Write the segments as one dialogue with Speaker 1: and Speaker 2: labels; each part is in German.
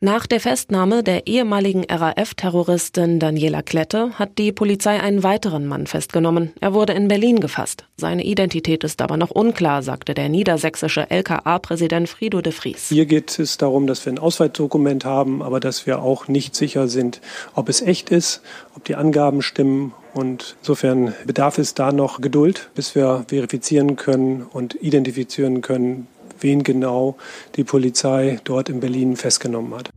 Speaker 1: Nach der Festnahme der ehemaligen RAF-Terroristin Daniela Klette hat die Polizei einen weiteren Mann festgenommen. Er wurde in Berlin gefasst. Seine Identität ist aber noch unklar, sagte der niedersächsische LKA-Präsident Frido de Vries.
Speaker 2: Hier geht es darum, dass wir ein Ausweisdokument haben, aber dass wir auch nicht sicher sind, ob es echt ist, ob die Angaben stimmen und insofern bedarf es da noch Geduld, bis wir verifizieren können und identifizieren können, wen genau die Polizei dort in Berlin festgenommen hat.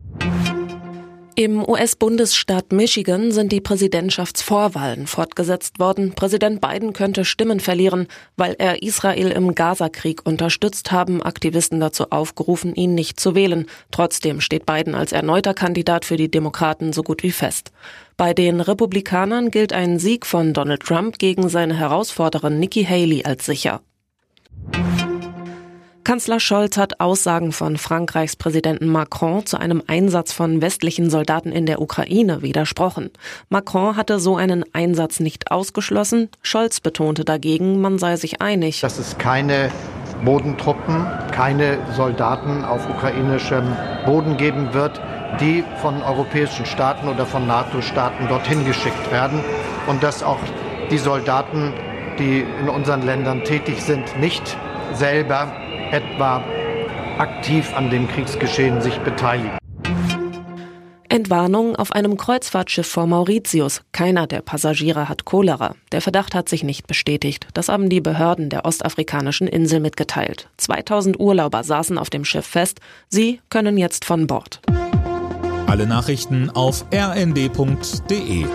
Speaker 1: Im US-Bundesstaat Michigan sind die Präsidentschaftsvorwahlen fortgesetzt worden. Präsident Biden könnte Stimmen verlieren, weil er Israel im Gazakrieg unterstützt haben Aktivisten dazu aufgerufen, ihn nicht zu wählen. Trotzdem steht Biden als erneuter Kandidat für die Demokraten so gut wie fest. Bei den Republikanern gilt ein Sieg von Donald Trump gegen seine Herausforderin Nikki Haley als sicher. Kanzler Scholz hat Aussagen von Frankreichs Präsidenten Macron zu einem Einsatz von westlichen Soldaten in der Ukraine widersprochen. Macron hatte so einen Einsatz nicht ausgeschlossen. Scholz betonte dagegen, man sei sich einig.
Speaker 3: Dass es keine Bodentruppen, keine Soldaten auf ukrainischem Boden geben wird, die von europäischen Staaten oder von NATO-Staaten dorthin geschickt werden und dass auch die Soldaten, die in unseren Ländern tätig sind, nicht selber etwa aktiv an dem Kriegsgeschehen sich beteiligen.
Speaker 1: Entwarnung auf einem Kreuzfahrtschiff vor Mauritius. Keiner der Passagiere hat Cholera. Der Verdacht hat sich nicht bestätigt. Das haben die Behörden der ostafrikanischen Insel mitgeteilt. 2000 Urlauber saßen auf dem Schiff fest. Sie können jetzt von Bord.
Speaker 4: Alle Nachrichten auf rnd.de